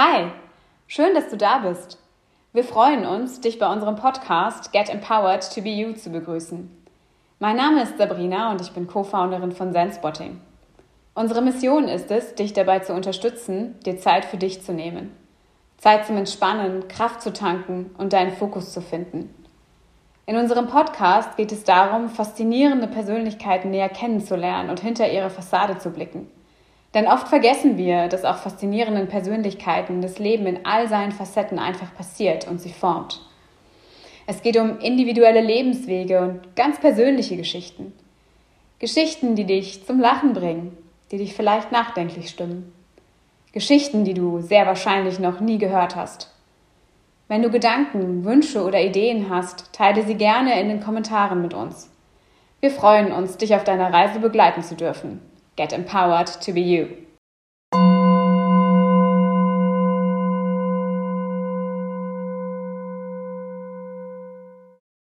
Hi, schön, dass du da bist. Wir freuen uns, dich bei unserem Podcast Get Empowered to Be You zu begrüßen. Mein Name ist Sabrina und ich bin Co-Founderin von Zenspotting. Unsere Mission ist es, dich dabei zu unterstützen, dir Zeit für dich zu nehmen. Zeit zum Entspannen, Kraft zu tanken und deinen Fokus zu finden. In unserem Podcast geht es darum, faszinierende Persönlichkeiten näher kennenzulernen und hinter ihre Fassade zu blicken. Denn oft vergessen wir, dass auch faszinierenden Persönlichkeiten das Leben in all seinen Facetten einfach passiert und sie formt. Es geht um individuelle Lebenswege und ganz persönliche Geschichten. Geschichten, die dich zum Lachen bringen, die dich vielleicht nachdenklich stimmen. Geschichten, die du sehr wahrscheinlich noch nie gehört hast. Wenn du Gedanken, Wünsche oder Ideen hast, teile sie gerne in den Kommentaren mit uns. Wir freuen uns, dich auf deiner Reise begleiten zu dürfen. Get empowered to be you.